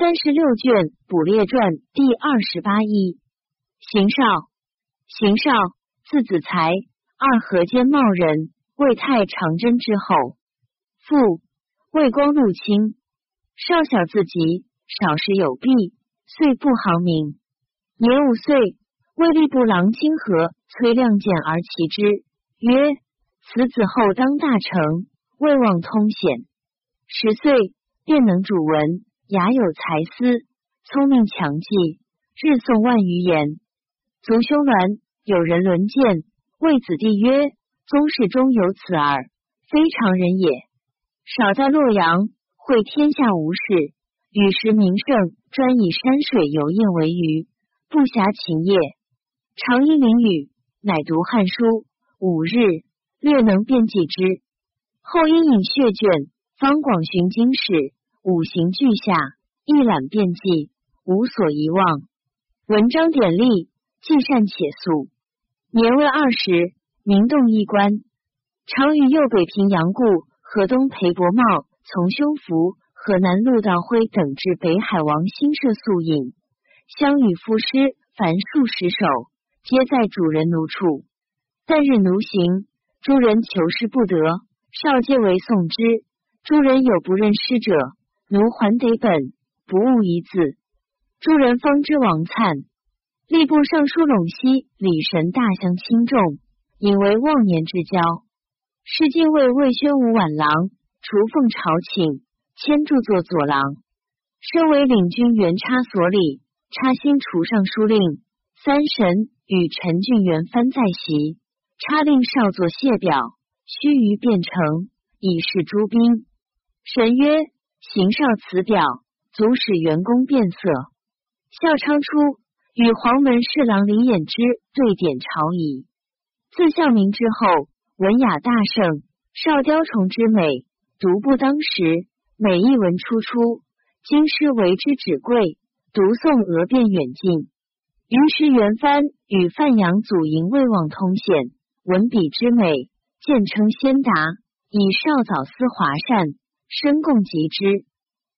三十六卷《捕猎传》第二十八一。邢少，邢少，字子才，二河间茂人，魏太常真之后。父魏光禄卿。少小自疾，少时有弊，遂不好名。年五岁，为吏部郎清河崔亮见而其之，曰：“此子后当大成，未望通显。”十岁，便能主文。雅有才思，聪明强记，日诵万余言。族兄鸾有人伦见，谓子弟曰：“宗室中有此儿，非常人也。”少在洛阳，会天下无事，与时名盛，专以山水游宴为娱，不暇勤业。常因淋雨，乃读《汉书》五日，略能辨记之。后因引血卷，方广寻经史。五行俱下，一览遍记，无所遗忘。文章典例，既善且素。年未二十，名动衣冠，常与右北平杨固、河东裴伯茂、从兄福、河南陆道辉等至北海王新社宿饮，相与赋诗，凡数十首，皆在主人奴处。但日奴行，诸人求诗不得，少皆为诵之。诸人有不认诗者。奴还得本，不误一字。诸人方知王粲，吏部尚书陇西李神大相轻重，引为忘年之交。是进为魏宣武挽郎，除奉朝请，迁著作左郎。身为领军原差所里，差新除尚书令。三神与陈俊元藩在席，差令少作谢表，须臾便成，以示诸兵。神曰。行少辞表，足使员工变色。孝昌初，与黄门侍郎李衍之对点朝仪。自孝明之后，文雅大盛，少雕虫之美，独步当时。每一文出出，京师为之止贵，独诵俄遍远近。于是元藩与范阳祖营魏望通显，文笔之美，渐称先达，以少早思华善。深共极之，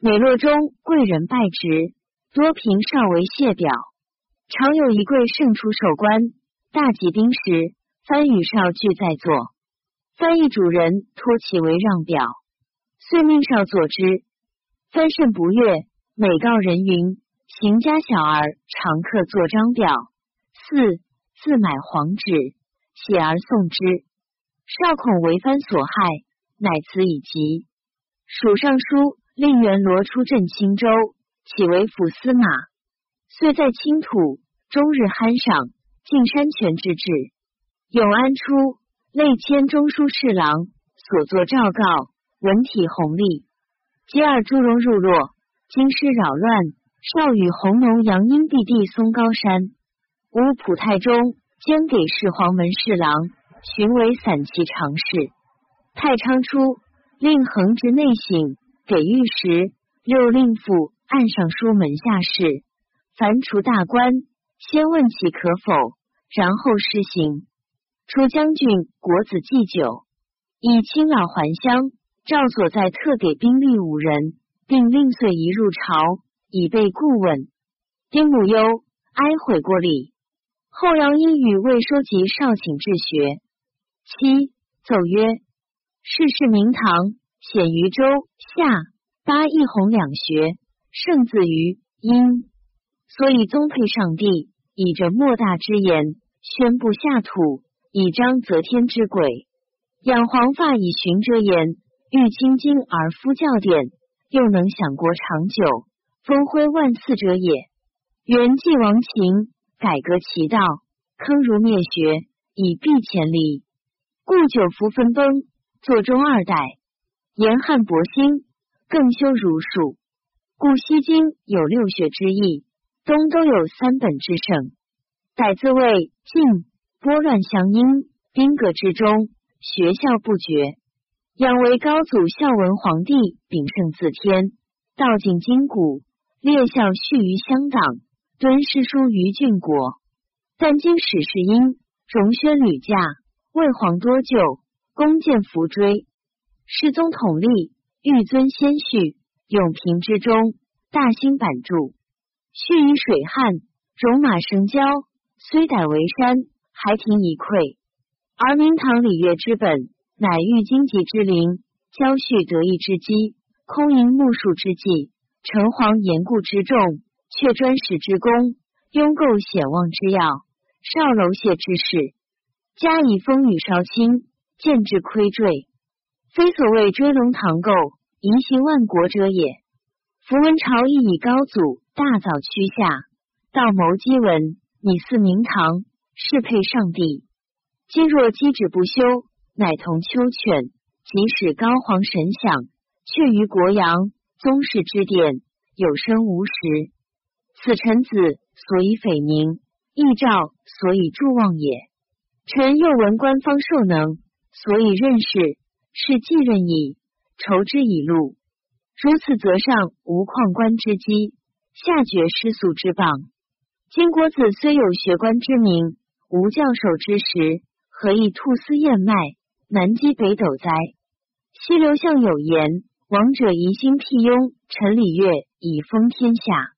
每落中贵人拜职，多凭少为谢表。常有一贵胜出守官，大集兵时，翻与少俱在座。翻译主人托其为让表，遂命少作之。翻甚不悦，每告人云：行家小儿常客作章表，四自买黄纸，写而送之。少恐为藩所害，乃辞以疾。蜀尚书令元罗出镇青州，起为府司马，遂在青土，终日酣赏，尽山泉之志。永安初，累迁中书侍郎，所作诏告，文体宏丽。接二朱荣入洛，京师扰乱，少与弘农杨英弟弟松高山，乌普太中兼给事黄门侍郎，寻为散骑常侍。太昌初。令横直内省，给御史，又令府按上书门下事，凡除大官，先问其可否，然后施行。出将军国子祭酒，以亲老还乡。赵所在特给兵力五人，并令遂移入朝，以备顾问。丁母忧，哀悔过礼。后杨因语未收集少请治学。七奏曰。世事明堂显于周夏八一弘两学胜自于殷，所以宗配上帝，以着莫大之言宣布下土，以彰则天之轨。养黄发以循遮言，欲清经而夫教典，又能享国长久，风辉万次者也。元继王秦，改革其道，坑儒灭学，以避前离，故九服分崩。作中二代，严汉博兴，更修儒术，故西经有六学之意，东都有三本之盛。乃自魏晋拨乱相因，兵革之中，学校不绝。仰为高祖孝文皇帝秉圣自天，道尽筋骨，列校续于乡党，敦诗书于郡国。但今史是因荣宣屡驾，魏皇多旧。弓箭扶锥，世宗统立，欲尊先序，永平之中，大兴版筑，蓄以水旱，戎马生交，虽歹为山，还庭以溃。而明堂礼乐之本，乃欲经济之灵，交续得意之机，空营木数之计，城隍严固之众，却专使之功，拥构显望之要，少楼谢之事，加以风雨稍轻，见之亏坠，非所谓追龙堂构，遗行万国者也。符文朝亦以高祖大早趋下，道谋基文，以祀明堂，适配上帝。今若积止不休，乃同丘犬。即使高皇神享，却于国阳宗室之殿，有声无实。此臣子所以匪名，义诏所以助望也。臣又闻官方受能，所以认识，是继任矣。筹之以禄。如此，则上无旷官之机，下绝失俗之谤。金国子虽有学官之名，无教授之实，何以兔丝燕麦，南击北斗哉？西刘向有言：“王者疑心辟雍，陈礼乐以封天下。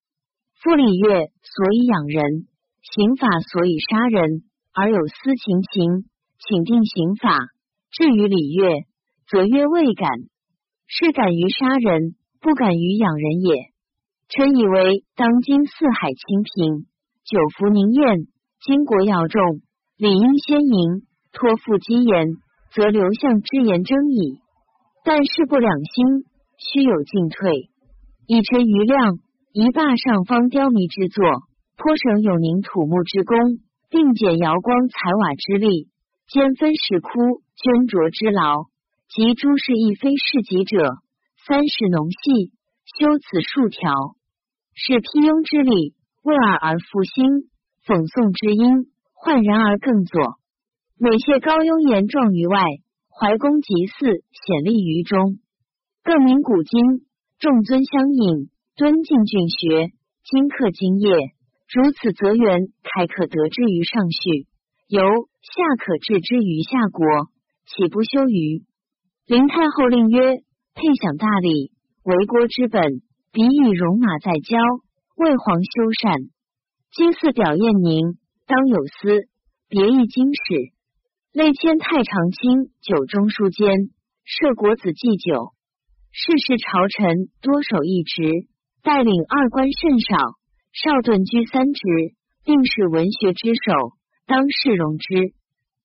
夫礼乐所以养人，刑法所以杀人，而有私情情，请定刑法。至于礼乐，则曰未敢。”是敢于杀人，不敢于养人也。臣以为当今四海清平，久服宁晏，经国要重，理应先迎，托付机言，则刘向之言争矣。但事不两心，须有进退。以臣余量，一罢上方雕迷之作，颇省有宁土木之功，并减瑶光彩瓦之力，兼分石窟捐琢之劳。及诸事亦非事己者，三十农细，修此数条，是辟雍之礼，为尔而复兴，讽诵之音，焕然而更作。美谢高雍言状于外，怀公即祀显立于中，更名古今，众尊相引，敦敬俊学，今刻精业。如此则元开可得之于上序，由下可治之于下国，岂不修于？林太后令曰：“配享大礼，为国之本。彼以戎马在郊，为皇修缮。今祀表宴宁，当有司，别议经史。内迁太常卿九中书监，设国子祭酒。世事朝臣多守一职，带领二官甚少。少顿居三职，并是文学之首，当世容之。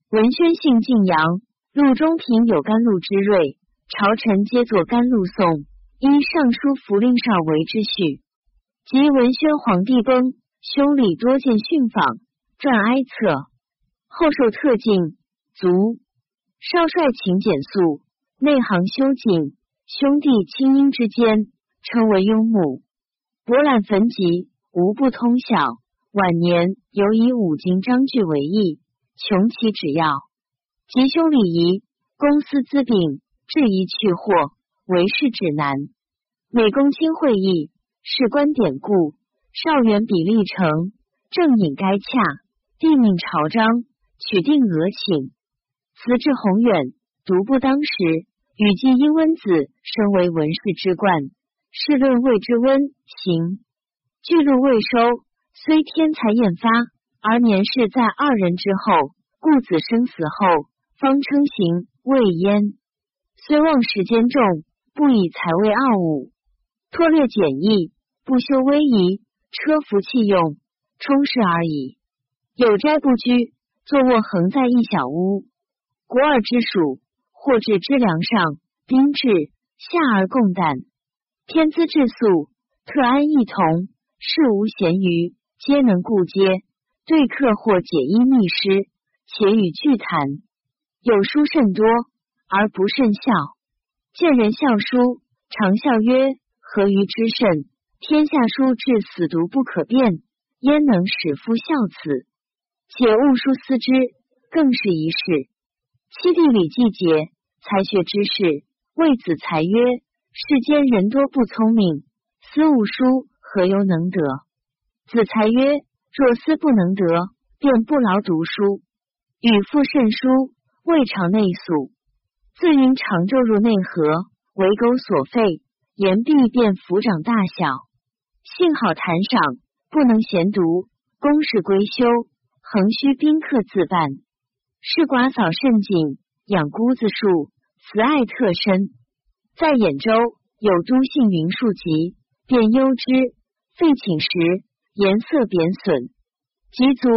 文宣性敬扬。”陆中平有甘露之瑞，朝臣皆作甘露颂，依尚书符令上为之序。及文宣皇帝崩，兄里多见训访，撰哀策。后受特进，卒。少帅请简肃，内行修谨，兄弟亲姻之间，称为雍穆。博览焚籍，无不通晓。晚年尤以五经章句为意，穷其旨要。吉凶礼仪，公私资禀，质疑去货，为事指南。每公卿会议，事官典故，少元比例成，正引该洽，帝命朝章，取定额请。辞至宏远，独步当时，与季殷温子身为文士之冠，试论谓之温行，巨录未收，虽天才艳发，而年事在二人之后，故子生死后。方称行未焉，虽望时间重，不以财位傲物，托略简易，不修威仪，车服器用，充实而已。有斋不居，坐卧横在一小屋。国尔之属，或至之梁上，宾至下而共旦，天资质素，特安一同，事无闲余，皆能故接。对客或解衣密诗，且与俱谈。有书甚多，而不甚笑。见人笑书，常笑曰：“何于之甚？天下书至死读不可变，焉能使夫笑此？且勿书思之，更是一事。七弟李季节，才学之士，谓子才曰：世间人多不聪明，思勿书，何由能得？子才曰：若思不能得，便不劳读书，与父甚书。”未尝内宿，自因常昼入内河，为沟所废，言必便抚掌大小。幸好谈赏，不能闲读。公事归休，恒须宾客自办。是寡嫂甚谨，养姑子数，慈爱特深。在兖州有都姓云树疾，便忧之，废寝食，颜色贬损。及足，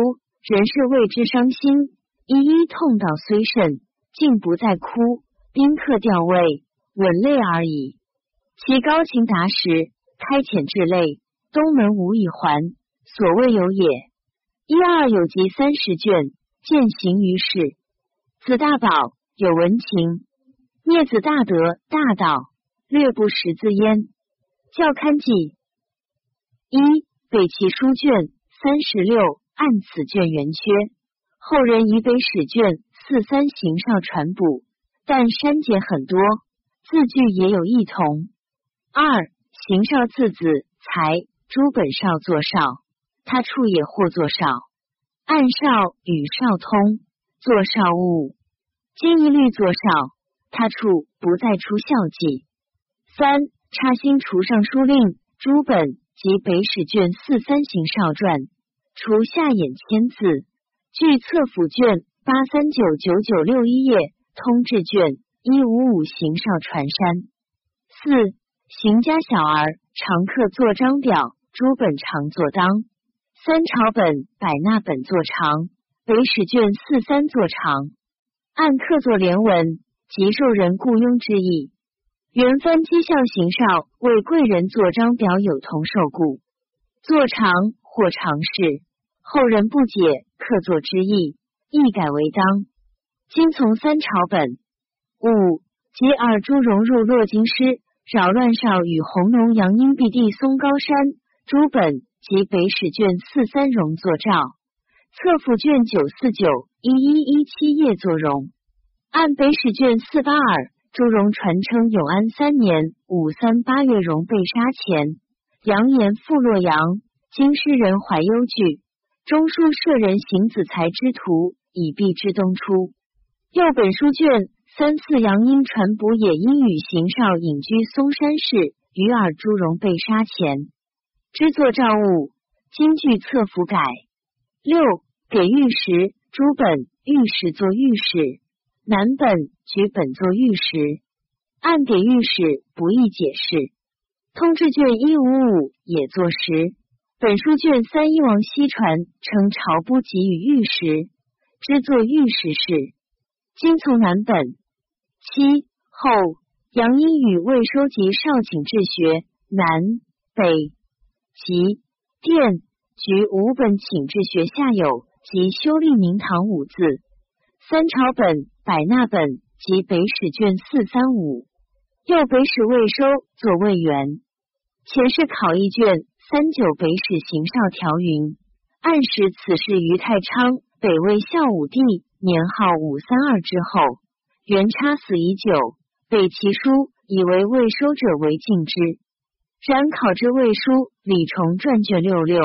人是为之伤心，一一痛到虽甚，竟不再哭。宾客吊位，吻泪而已。其高情达时，开遣至泪，东门无以还，所谓有也。一二有集三十卷，践行于世。子大宝有文情，聂子大德大道，略不识字焉。教刊记一北齐书卷三十六，按此卷圆缺，后人以北史卷四三行上传补，但删减很多，字句也有异同。二行少字子才，诸本少作少，他处也或作少。按少与少通，作少物。今一律作少，他处不再出孝记。三插新除尚书令诸本及北史卷四三行少传，除下眼签字。据册府卷八三九九九六一页，通志卷一五五行少传山。四。行家小儿常刻作章表，诸本常作当。三朝本、百纳本作长，北史卷四三作长。按刻作连文，即受人雇佣之意。原翻讥笑行少为贵人作章表，有同受雇。作长或长事，后人不解客作之意，亦改为当。今从三朝本。五及尔朱荣入洛京师。扰乱少与红龙杨英毕地松高山诸本及北史卷四三容作诏，侧府卷九四九一一一七页作容。按北史卷四八二朱荣传称永安三年五三八月荣被杀前，扬言赴洛阳，经诗人怀忧惧，中书舍人邢子才之徒以避之东出。又本书卷。三次杨英传补也因与邢少隐居嵩山市，与尔朱荣被杀前，之作诏物，今据册府改。六给御史朱本御史作御史，南本举本作御史，按给御史不易解释。通志卷一五五也作实。本书卷三一王西传称朝不给予御史，之作御史事。今从南本。七后，杨英与未收集少请治学南北及殿局五本请治学下有及修立明堂五字三朝本百纳本及北史卷四三五右北史未收作魏元前世考一卷三九北史行少条云暗示此事于太昌北魏孝武帝年号五三二之后。元差死已久，北齐书以为未收者为敬之。然考之魏书李崇传卷六六，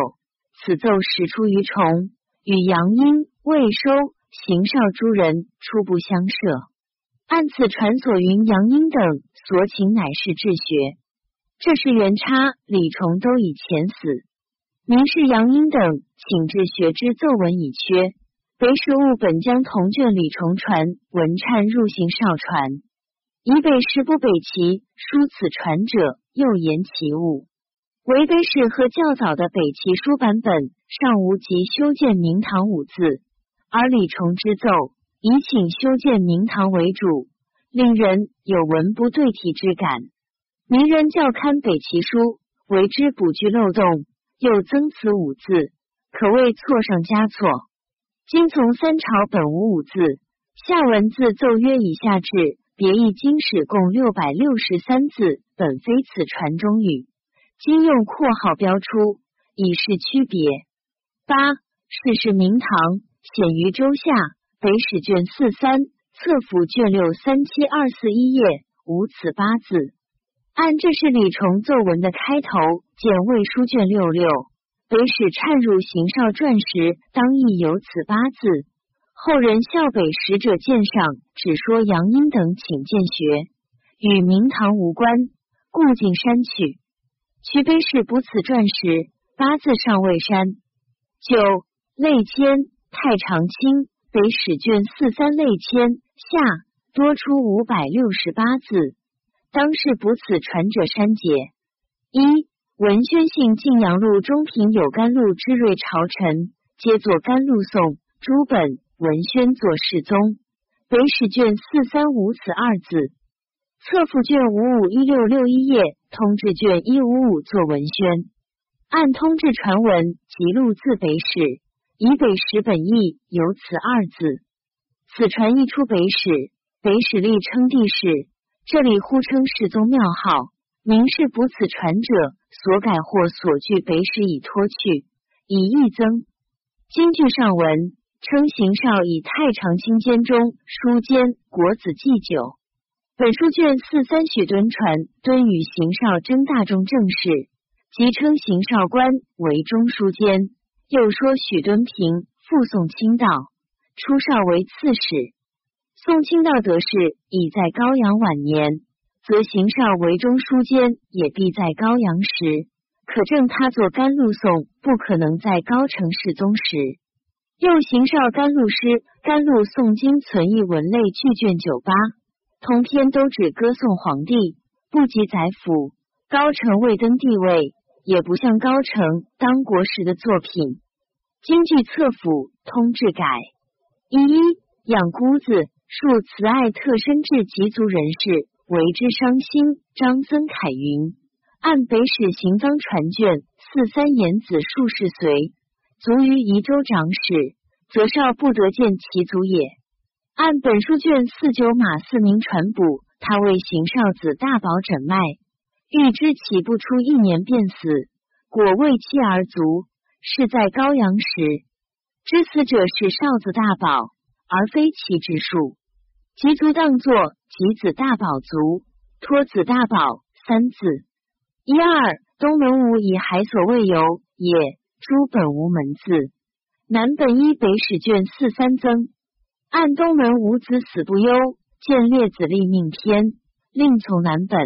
此奏始出于崇，与杨英、未收、邢少诸人初不相涉。按此传所云，杨英等所请乃是治学。这是元差、李崇都已前死，明是杨英等请治学之奏文已缺。北史务本将同卷李崇传文忏入行少传，以北史不北齐书此传者，又言其物。为北史和较早的北齐书版本尚无及修建明堂五字，而李崇之奏以请修建明堂为主，令人有文不对题之感。名人教刊北齐书，为之补句漏洞，又增此五字，可谓错上加错。今从三朝本无五字，下文字奏约以下至别义经史共六百六十三字，本非此传中语，今用括号标出，以示区别。八世事明堂显于周下，北史卷四三，册府卷六三七二四一页无此八字。按这是李崇奏文的开头，见魏书卷六六。北史忏入邢少传时，当亦有此八字。后人校北使者见上，只说杨英等请见学，与明堂无关，故竟删去。渠北史补此传时，八字尚未删。九类签太常卿北史卷四三类签下多出五百六十八字，当是补此传者删节。一文宣信晋阳路中平有甘露之瑞朝臣，皆作甘露颂。诸本文宣作世宗。北史卷四三五此二字。侧附卷五五一六六一页，通志卷一五五作文宣。按通志传闻辑录自北史，以北史本意有此二字。此传一出北史，北史历称帝史，这里呼称世宗庙号，明是补此传者所改或所据北史以脱去，以益增。今据上文称邢少以太常卿监中书监国子祭酒。本书卷四三许敦传敦与邢少争大众政事，即称邢少官为中书监。又说许敦平复宋清道，出少为刺史。宋清道得势，已在高阳晚年。则邢少为中书监，也必在高阳时，可证他作甘露颂不可能在高城世宗时。又行少甘露诗、甘露颂经存一文类巨卷九八，通篇都指歌颂皇帝，不及宰辅。高城未登帝位，也不像高城当国时的作品。京剧侧府通志改一一养姑子，述慈爱特深至极族人士。为之伤心。张曾凯云：按北史行赃传卷四三言子数世随卒于宜州长史，则少不得见其族也。按本书卷四九马四明传补，他为邢少子大宝诊脉，欲知岂不出一年便死，果为妻而卒。是在高阳时，知死者是少子大宝，而非其之数。其族当作及子大宝族，托子大宝三字。一二东门无以海所未有也，诸本无门字。南本一北史卷四三增，按东门无子死不忧，见列子立命篇，另从南本。